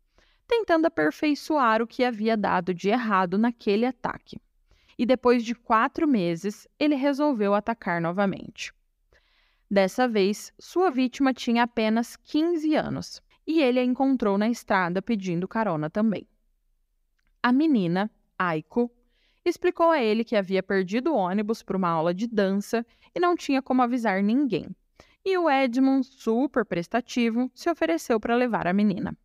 tentando aperfeiçoar o que havia dado de errado naquele ataque e depois de quatro meses ele resolveu atacar novamente. Dessa vez, sua vítima tinha apenas 15 anos e ele a encontrou na estrada pedindo carona também. A menina, Aiko, explicou a ele que havia perdido o ônibus para uma aula de dança e não tinha como avisar ninguém. E o Edmund, super prestativo, se ofereceu para levar a menina.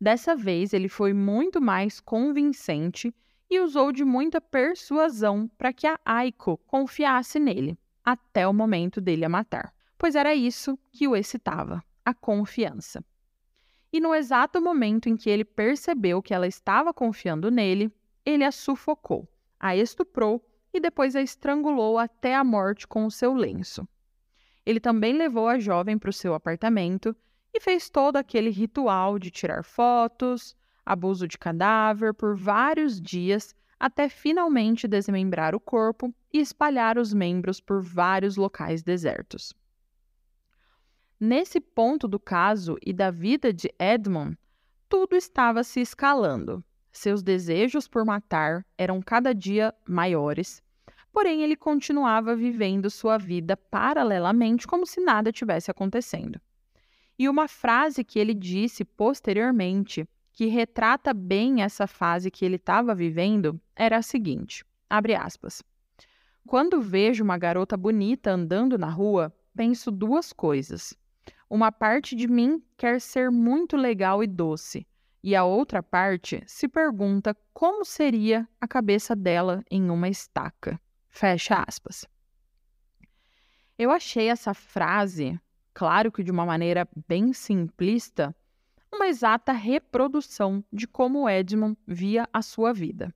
Dessa vez, ele foi muito mais convincente e usou de muita persuasão para que a Aiko confiasse nele até o momento dele a matar, pois era isso que o excitava, a confiança. E no exato momento em que ele percebeu que ela estava confiando nele, ele a sufocou, a estuprou e depois a estrangulou até a morte com o seu lenço. Ele também levou a jovem para o seu apartamento e fez todo aquele ritual de tirar fotos, abuso de cadáver por vários dias até finalmente desmembrar o corpo e espalhar os membros por vários locais desertos. Nesse ponto do caso e da vida de Edmund, tudo estava se escalando. Seus desejos por matar eram cada dia maiores, porém ele continuava vivendo sua vida paralelamente como se nada tivesse acontecendo. E uma frase que ele disse posteriormente que retrata bem essa fase que ele estava vivendo era a seguinte: abre aspas. Quando vejo uma garota bonita andando na rua, penso duas coisas. Uma parte de mim quer ser muito legal e doce, e a outra parte se pergunta como seria a cabeça dela em uma estaca. Fecha aspas. Eu achei essa frase, claro que de uma maneira bem simplista, uma exata reprodução de como Edmund via a sua vida.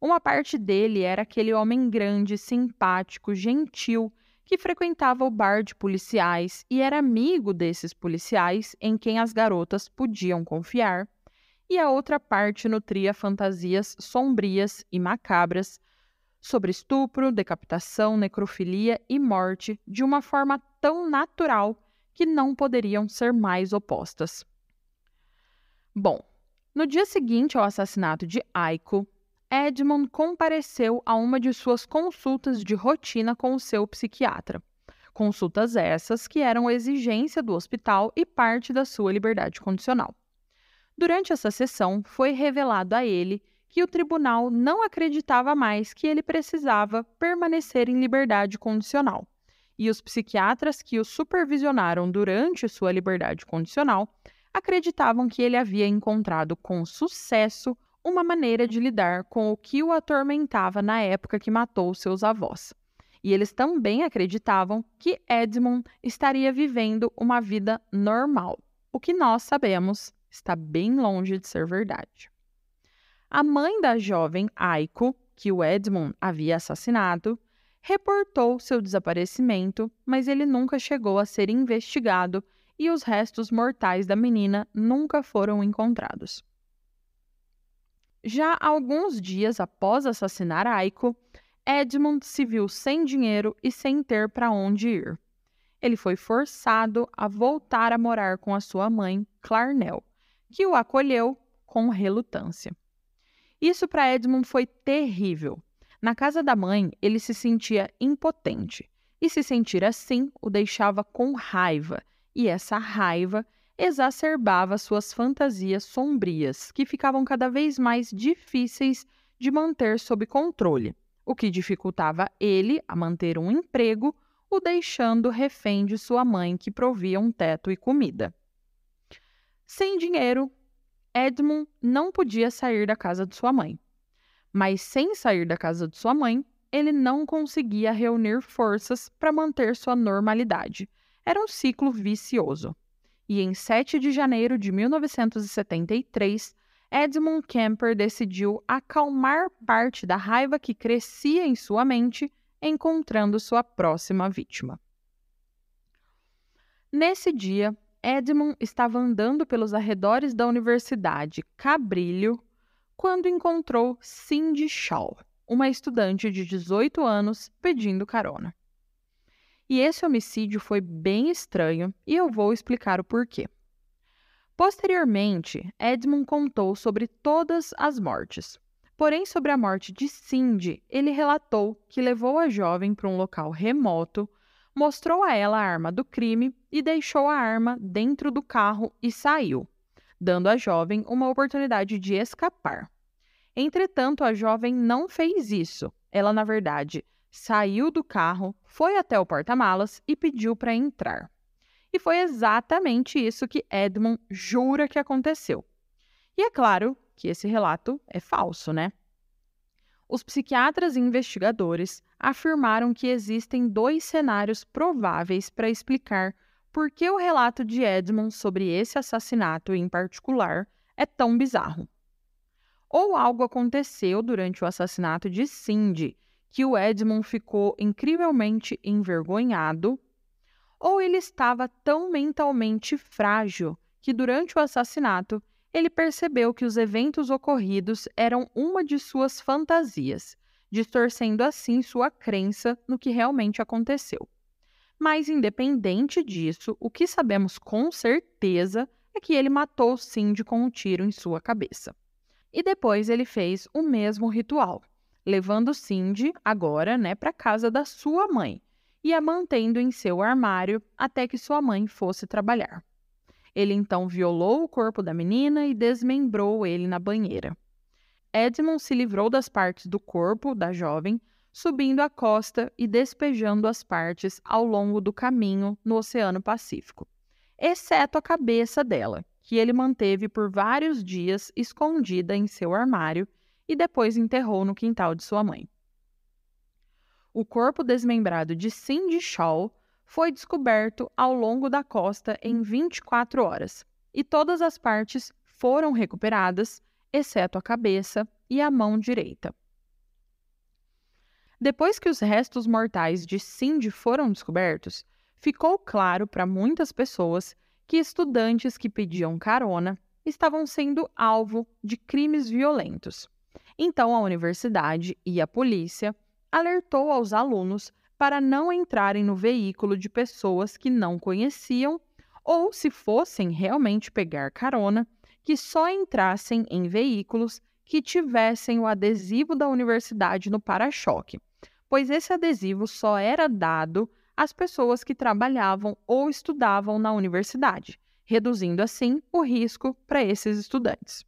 Uma parte dele era aquele homem grande, simpático, gentil, que frequentava o bar de policiais e era amigo desses policiais em quem as garotas podiam confiar, e a outra parte nutria fantasias sombrias e macabras sobre estupro, decapitação, necrofilia e morte de uma forma tão natural que não poderiam ser mais opostas. Bom, no dia seguinte ao assassinato de Aiko, Edmund compareceu a uma de suas consultas de rotina com o seu psiquiatra. Consultas essas que eram exigência do hospital e parte da sua liberdade condicional. Durante essa sessão, foi revelado a ele que o tribunal não acreditava mais que ele precisava permanecer em liberdade condicional. E os psiquiatras que o supervisionaram durante sua liberdade condicional acreditavam que ele havia encontrado com sucesso uma maneira de lidar com o que o atormentava na época que matou seus avós. E eles também acreditavam que Edmund estaria vivendo uma vida normal, o que nós sabemos está bem longe de ser verdade. A mãe da jovem Aiko, que o Edmund havia assassinado, reportou seu desaparecimento, mas ele nunca chegou a ser investigado e os restos mortais da menina nunca foram encontrados. Já alguns dias após assassinar Aiko, Edmund se viu sem dinheiro e sem ter para onde ir. Ele foi forçado a voltar a morar com a sua mãe, Clarnell, que o acolheu com relutância. Isso para Edmund foi terrível. Na casa da mãe, ele se sentia impotente, e se sentir assim o deixava com raiva e essa raiva exacerbava suas fantasias sombrias, que ficavam cada vez mais difíceis de manter sob controle, o que dificultava ele a manter um emprego, o deixando refém de sua mãe, que provia um teto e comida. Sem dinheiro, Edmund não podia sair da casa de sua mãe. Mas sem sair da casa de sua mãe, ele não conseguia reunir forças para manter sua normalidade era um ciclo vicioso. E em 7 de janeiro de 1973, Edmund Kemper decidiu acalmar parte da raiva que crescia em sua mente, encontrando sua próxima vítima. Nesse dia, Edmund estava andando pelos arredores da Universidade Cabrilho quando encontrou Cindy Shaw, uma estudante de 18 anos, pedindo carona. E esse homicídio foi bem estranho e eu vou explicar o porquê. Posteriormente, Edmund contou sobre todas as mortes. Porém, sobre a morte de Cindy, ele relatou que levou a jovem para um local remoto, mostrou a ela a arma do crime e deixou a arma dentro do carro e saiu, dando à jovem uma oportunidade de escapar. Entretanto, a jovem não fez isso. Ela, na verdade, saiu do carro, foi até o porta-malas e pediu para entrar. E foi exatamente isso que Edmund jura que aconteceu. E é claro que esse relato é falso, né? Os psiquiatras e investigadores afirmaram que existem dois cenários prováveis para explicar por que o relato de Edmund sobre esse assassinato em particular é tão bizarro. Ou algo aconteceu durante o assassinato de Cindy, que o Edmund ficou incrivelmente envergonhado, ou ele estava tão mentalmente frágil que durante o assassinato ele percebeu que os eventos ocorridos eram uma de suas fantasias, distorcendo assim sua crença no que realmente aconteceu. Mas, independente disso, o que sabemos com certeza é que ele matou Cindy com um tiro em sua cabeça. E depois ele fez o mesmo ritual, levando Cindy agora, né, para casa da sua mãe e a mantendo em seu armário até que sua mãe fosse trabalhar. Ele então violou o corpo da menina e desmembrou ele na banheira. Edmund se livrou das partes do corpo da jovem, subindo a costa e despejando as partes ao longo do caminho no Oceano Pacífico, exceto a cabeça dela, que ele manteve por vários dias escondida em seu armário e depois enterrou no quintal de sua mãe. O corpo desmembrado de Cindy Shaw foi descoberto ao longo da costa em 24 horas e todas as partes foram recuperadas, exceto a cabeça e a mão direita. Depois que os restos mortais de Cindy foram descobertos, ficou claro para muitas pessoas que estudantes que pediam carona estavam sendo alvo de crimes violentos. Então a universidade e a polícia alertou aos alunos para não entrarem no veículo de pessoas que não conheciam ou, se fossem realmente pegar carona, que só entrassem em veículos que tivessem o adesivo da universidade no para-choque, pois esse adesivo só era dado às pessoas que trabalhavam ou estudavam na universidade, reduzindo assim o risco para esses estudantes.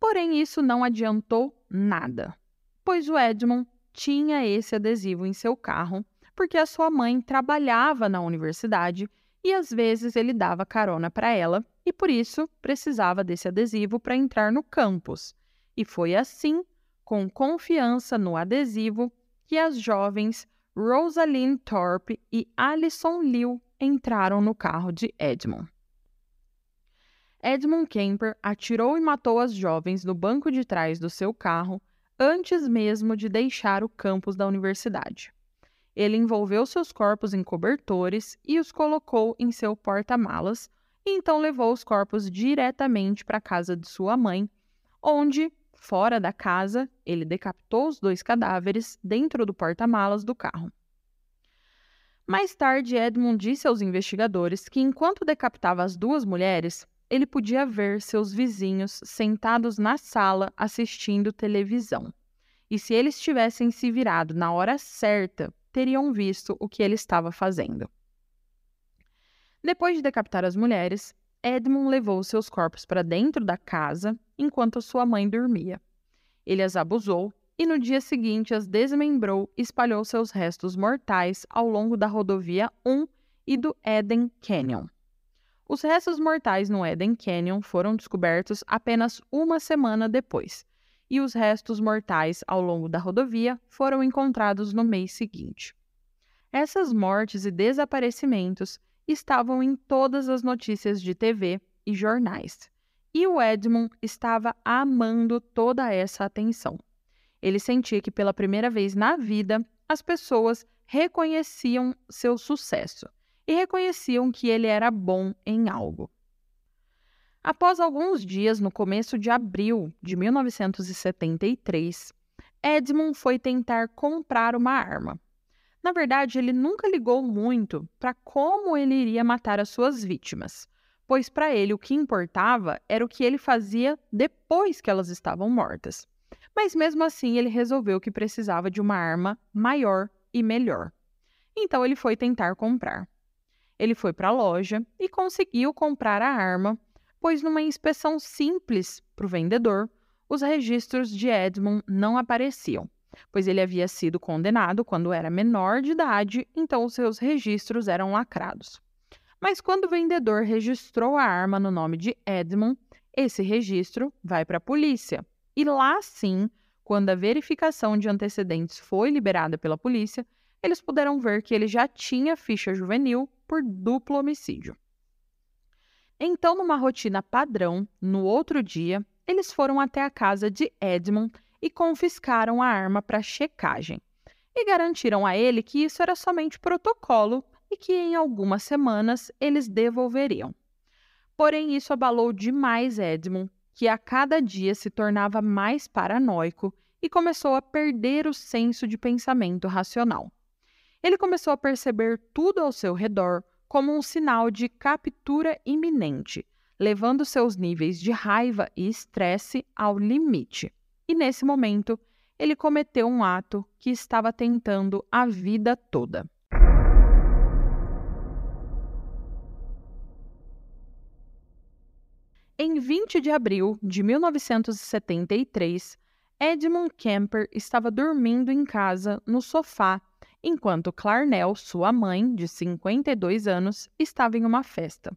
Porém, isso não adiantou nada, pois o Edmond tinha esse adesivo em seu carro porque a sua mãe trabalhava na universidade e às vezes ele dava carona para ela e por isso precisava desse adesivo para entrar no campus. E foi assim, com confiança no adesivo, que as jovens Rosalind Thorpe e Alison Liu entraram no carro de Edmund. Edmund Kemper atirou e matou as jovens no banco de trás do seu carro antes mesmo de deixar o campus da universidade. Ele envolveu seus corpos em cobertores e os colocou em seu porta-malas, e então levou os corpos diretamente para a casa de sua mãe, onde, fora da casa, ele decapitou os dois cadáveres dentro do porta-malas do carro. Mais tarde, Edmund disse aos investigadores que enquanto decapitava as duas mulheres, ele podia ver seus vizinhos sentados na sala assistindo televisão. E se eles tivessem se virado na hora certa, teriam visto o que ele estava fazendo. Depois de decapitar as mulheres, Edmund levou seus corpos para dentro da casa enquanto sua mãe dormia. Ele as abusou e no dia seguinte as desmembrou e espalhou seus restos mortais ao longo da rodovia 1 e do Eden Canyon. Os restos mortais no Eden Canyon foram descobertos apenas uma semana depois, e os restos mortais ao longo da rodovia foram encontrados no mês seguinte. Essas mortes e desaparecimentos estavam em todas as notícias de TV e jornais, e o Edmund estava amando toda essa atenção. Ele sentia que pela primeira vez na vida as pessoas reconheciam seu sucesso e reconheciam que ele era bom em algo. Após alguns dias, no começo de abril de 1973, Edmund foi tentar comprar uma arma. Na verdade, ele nunca ligou muito para como ele iria matar as suas vítimas, pois para ele o que importava era o que ele fazia depois que elas estavam mortas. Mas mesmo assim, ele resolveu que precisava de uma arma maior e melhor. Então ele foi tentar comprar. Ele foi para a loja e conseguiu comprar a arma, pois numa inspeção simples para o vendedor, os registros de Edmund não apareciam, pois ele havia sido condenado quando era menor de idade, então seus registros eram lacrados. Mas quando o vendedor registrou a arma no nome de Edmund, esse registro vai para a polícia. E lá sim, quando a verificação de antecedentes foi liberada pela polícia, eles puderam ver que ele já tinha ficha juvenil por duplo homicídio. Então, numa rotina padrão, no outro dia, eles foram até a casa de Edmund e confiscaram a arma para checagem. E garantiram a ele que isso era somente protocolo e que em algumas semanas eles devolveriam. Porém, isso abalou demais Edmund, que a cada dia se tornava mais paranoico e começou a perder o senso de pensamento racional. Ele começou a perceber tudo ao seu redor como um sinal de captura iminente, levando seus níveis de raiva e estresse ao limite. E nesse momento, ele cometeu um ato que estava tentando a vida toda. Em 20 de abril de 1973, Edmund Kemper estava dormindo em casa no sofá, enquanto Clarnell, sua mãe, de 52 anos, estava em uma festa.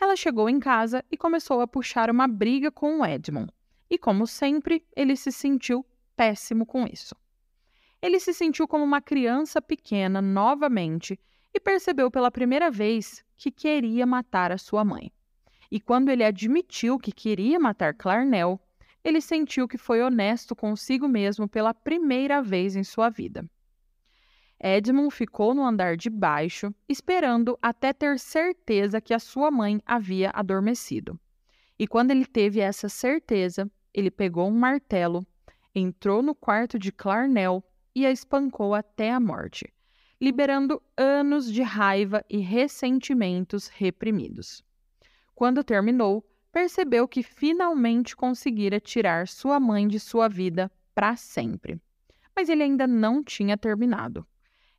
Ela chegou em casa e começou a puxar uma briga com o Edmund, e como sempre, ele se sentiu péssimo com isso. Ele se sentiu como uma criança pequena novamente e percebeu pela primeira vez que queria matar a sua mãe. E quando ele admitiu que queria matar Clarnell, ele sentiu que foi honesto consigo mesmo pela primeira vez em sua vida. Edmund ficou no andar de baixo, esperando até ter certeza que a sua mãe havia adormecido. E quando ele teve essa certeza, ele pegou um martelo, entrou no quarto de Clarnell e a espancou até a morte, liberando anos de raiva e ressentimentos reprimidos. Quando terminou, percebeu que finalmente conseguira tirar sua mãe de sua vida para sempre. Mas ele ainda não tinha terminado.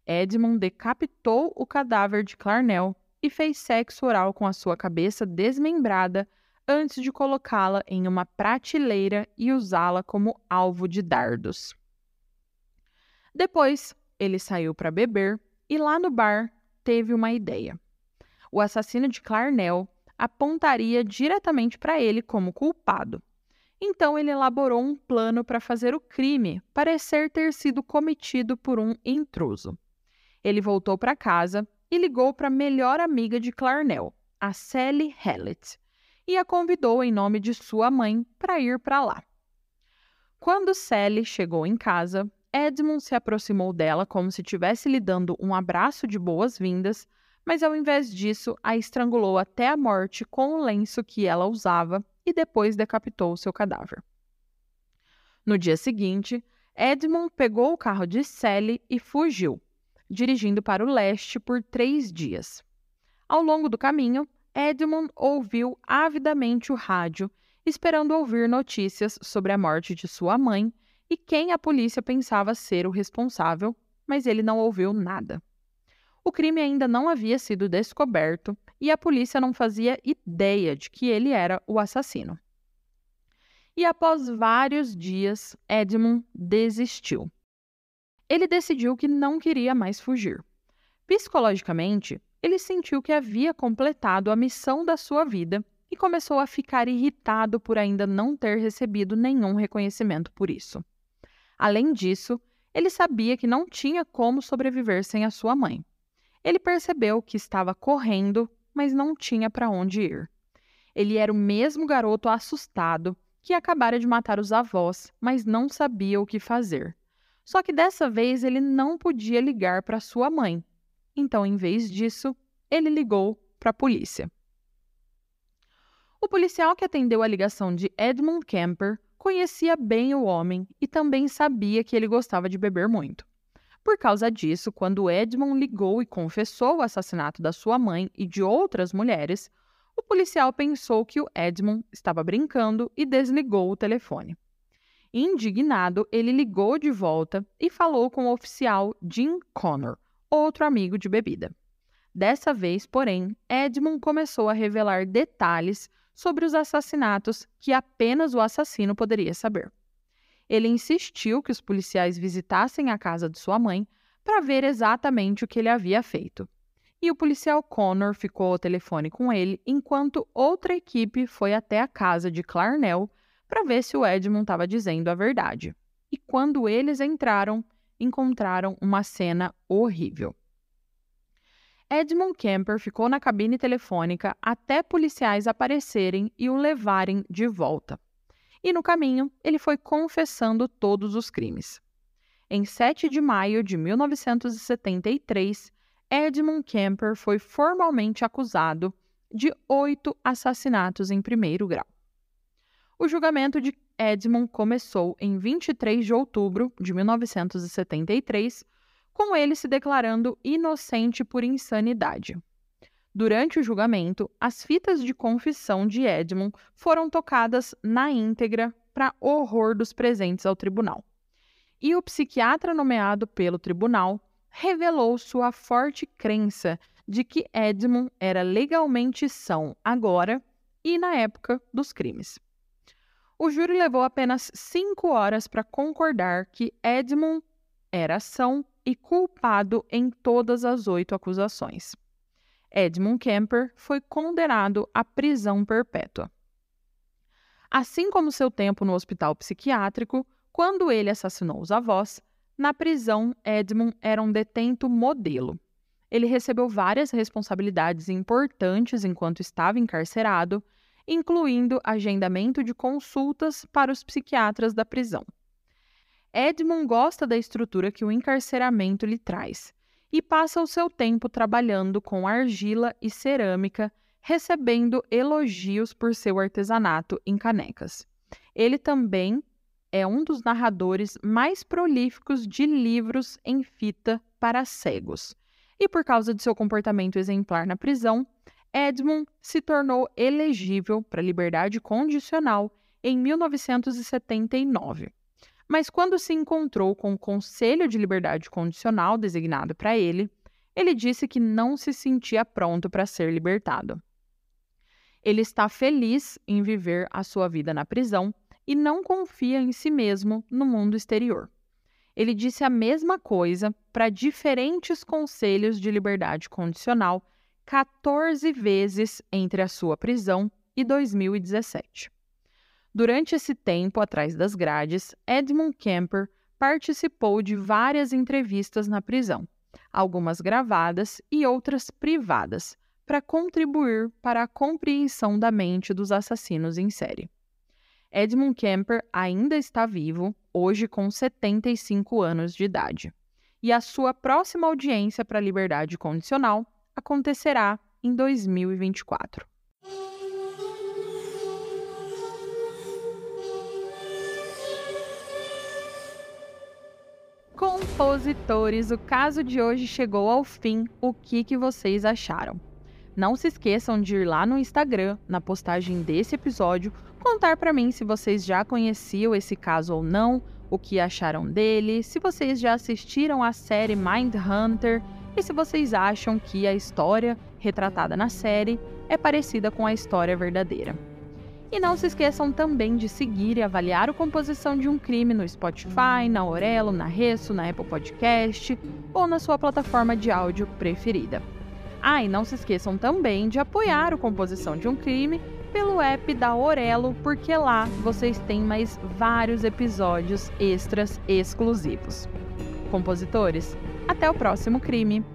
Edmund decapitou o cadáver de Clarnell e fez sexo oral com a sua cabeça desmembrada antes de colocá-la em uma prateleira e usá-la como alvo de dardos. Depois, ele saiu para beber e lá no bar teve uma ideia. O assassino de Clarnell apontaria diretamente para ele como culpado. Então ele elaborou um plano para fazer o crime parecer ter sido cometido por um intruso. Ele voltou para casa e ligou para a melhor amiga de Clarnell, a Sally Hallett, e a convidou em nome de sua mãe para ir para lá. Quando Sally chegou em casa, Edmund se aproximou dela como se estivesse lhe dando um abraço de boas-vindas, mas ao invés disso, a estrangulou até a morte com o lenço que ela usava e depois decapitou seu cadáver. No dia seguinte, Edmund pegou o carro de Sally e fugiu, dirigindo para o leste por três dias. Ao longo do caminho, Edmund ouviu avidamente o rádio, esperando ouvir notícias sobre a morte de sua mãe e quem a polícia pensava ser o responsável, mas ele não ouviu nada. O crime ainda não havia sido descoberto e a polícia não fazia ideia de que ele era o assassino. E após vários dias, Edmund desistiu. Ele decidiu que não queria mais fugir. Psicologicamente, ele sentiu que havia completado a missão da sua vida e começou a ficar irritado por ainda não ter recebido nenhum reconhecimento por isso. Além disso, ele sabia que não tinha como sobreviver sem a sua mãe. Ele percebeu que estava correndo, mas não tinha para onde ir. Ele era o mesmo garoto assustado que acabara de matar os avós, mas não sabia o que fazer. Só que dessa vez ele não podia ligar para sua mãe. Então, em vez disso, ele ligou para a polícia. O policial que atendeu a ligação de Edmund Kemper conhecia bem o homem e também sabia que ele gostava de beber muito. Por causa disso, quando Edmund ligou e confessou o assassinato da sua mãe e de outras mulheres, o policial pensou que o Edmund estava brincando e desligou o telefone. Indignado, ele ligou de volta e falou com o oficial Jim Connor, outro amigo de bebida. Dessa vez, porém, Edmund começou a revelar detalhes sobre os assassinatos que apenas o assassino poderia saber. Ele insistiu que os policiais visitassem a casa de sua mãe para ver exatamente o que ele havia feito. E o policial Connor ficou ao telefone com ele enquanto outra equipe foi até a casa de Clarnell para ver se o Edmund estava dizendo a verdade. E quando eles entraram, encontraram uma cena horrível. Edmund Kemper ficou na cabine telefônica até policiais aparecerem e o levarem de volta. E no caminho, ele foi confessando todos os crimes. Em 7 de maio de 1973, Edmund Kemper foi formalmente acusado de oito assassinatos em primeiro grau. O julgamento de Edmund começou em 23 de outubro de 1973 com ele se declarando inocente por insanidade. Durante o julgamento, as fitas de confissão de Edmund foram tocadas na íntegra para horror dos presentes ao tribunal. E o psiquiatra nomeado pelo tribunal revelou sua forte crença de que Edmund era legalmente são agora e na época dos crimes. O júri levou apenas cinco horas para concordar que Edmund era são e culpado em todas as oito acusações. Edmund Kemper foi condenado à prisão perpétua. Assim como seu tempo no hospital psiquiátrico, quando ele assassinou os avós, na prisão Edmund era um detento modelo. Ele recebeu várias responsabilidades importantes enquanto estava encarcerado, incluindo agendamento de consultas para os psiquiatras da prisão. Edmund gosta da estrutura que o encarceramento lhe traz e passa o seu tempo trabalhando com argila e cerâmica, recebendo elogios por seu artesanato em canecas. Ele também é um dos narradores mais prolíficos de livros em fita para cegos. E por causa de seu comportamento exemplar na prisão, Edmund se tornou elegível para liberdade condicional em 1979. Mas quando se encontrou com o Conselho de Liberdade Condicional designado para ele, ele disse que não se sentia pronto para ser libertado. Ele está feliz em viver a sua vida na prisão e não confia em si mesmo no mundo exterior. Ele disse a mesma coisa para diferentes conselhos de liberdade condicional 14 vezes entre a sua prisão e 2017. Durante esse tempo atrás das grades, Edmund Kemper participou de várias entrevistas na prisão, algumas gravadas e outras privadas, para contribuir para a compreensão da mente dos assassinos em série. Edmund Kemper ainda está vivo, hoje com 75 anos de idade, e a sua próxima audiência para liberdade condicional acontecerá em 2024. Compositores, o caso de hoje chegou ao fim. O que, que vocês acharam? Não se esqueçam de ir lá no Instagram, na postagem desse episódio, contar para mim se vocês já conheciam esse caso ou não, o que acharam dele, se vocês já assistiram a série Mind Hunter e se vocês acham que a história retratada na série é parecida com a história verdadeira. E não se esqueçam também de seguir e avaliar o Composição de um Crime no Spotify, na Aurelo, na Resso, na Apple Podcast ou na sua plataforma de áudio preferida. Ah, e não se esqueçam também de apoiar o Composição de um Crime pelo app da Aurelo, porque lá vocês têm mais vários episódios extras exclusivos. Compositores, até o próximo crime!